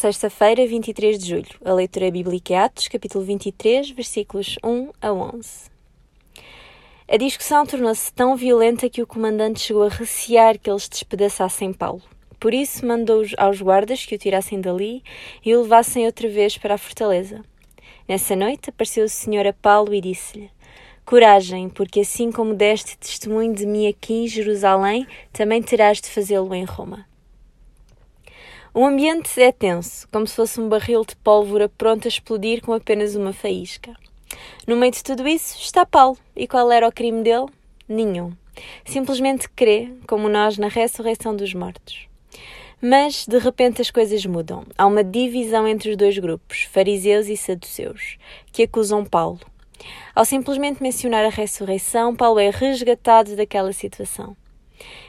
Sexta-feira, 23 de julho. A leitura bíblica é Atos, capítulo 23, versículos 1 a 11. A discussão tornou-se tão violenta que o comandante chegou a recear que eles despedaçassem Paulo. Por isso, mandou aos guardas que o tirassem dali e o levassem outra vez para a fortaleza. Nessa noite, apareceu o Senhor a Paulo e disse-lhe: Coragem, porque assim como deste testemunho de mim aqui em Jerusalém, também terás de fazê-lo em Roma. O ambiente é tenso, como se fosse um barril de pólvora pronto a explodir com apenas uma faísca. No meio de tudo isso está Paulo. E qual era o crime dele? Nenhum. Simplesmente crê, como nós, na ressurreição dos mortos. Mas, de repente, as coisas mudam. Há uma divisão entre os dois grupos, fariseus e saduceus, que acusam Paulo. Ao simplesmente mencionar a ressurreição, Paulo é resgatado daquela situação.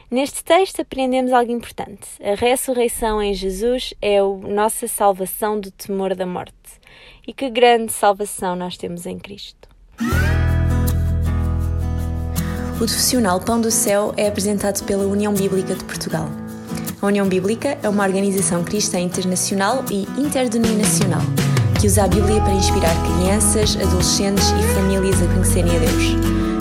Neste texto aprendemos algo importante. A ressurreição em Jesus é a nossa salvação do temor da morte. E que grande salvação nós temos em Cristo. O profissional Pão do Céu é apresentado pela União Bíblica de Portugal. A União Bíblica é uma organização cristã internacional e interdenominacional que usa a Bíblia para inspirar crianças, adolescentes e famílias a conhecerem a Deus.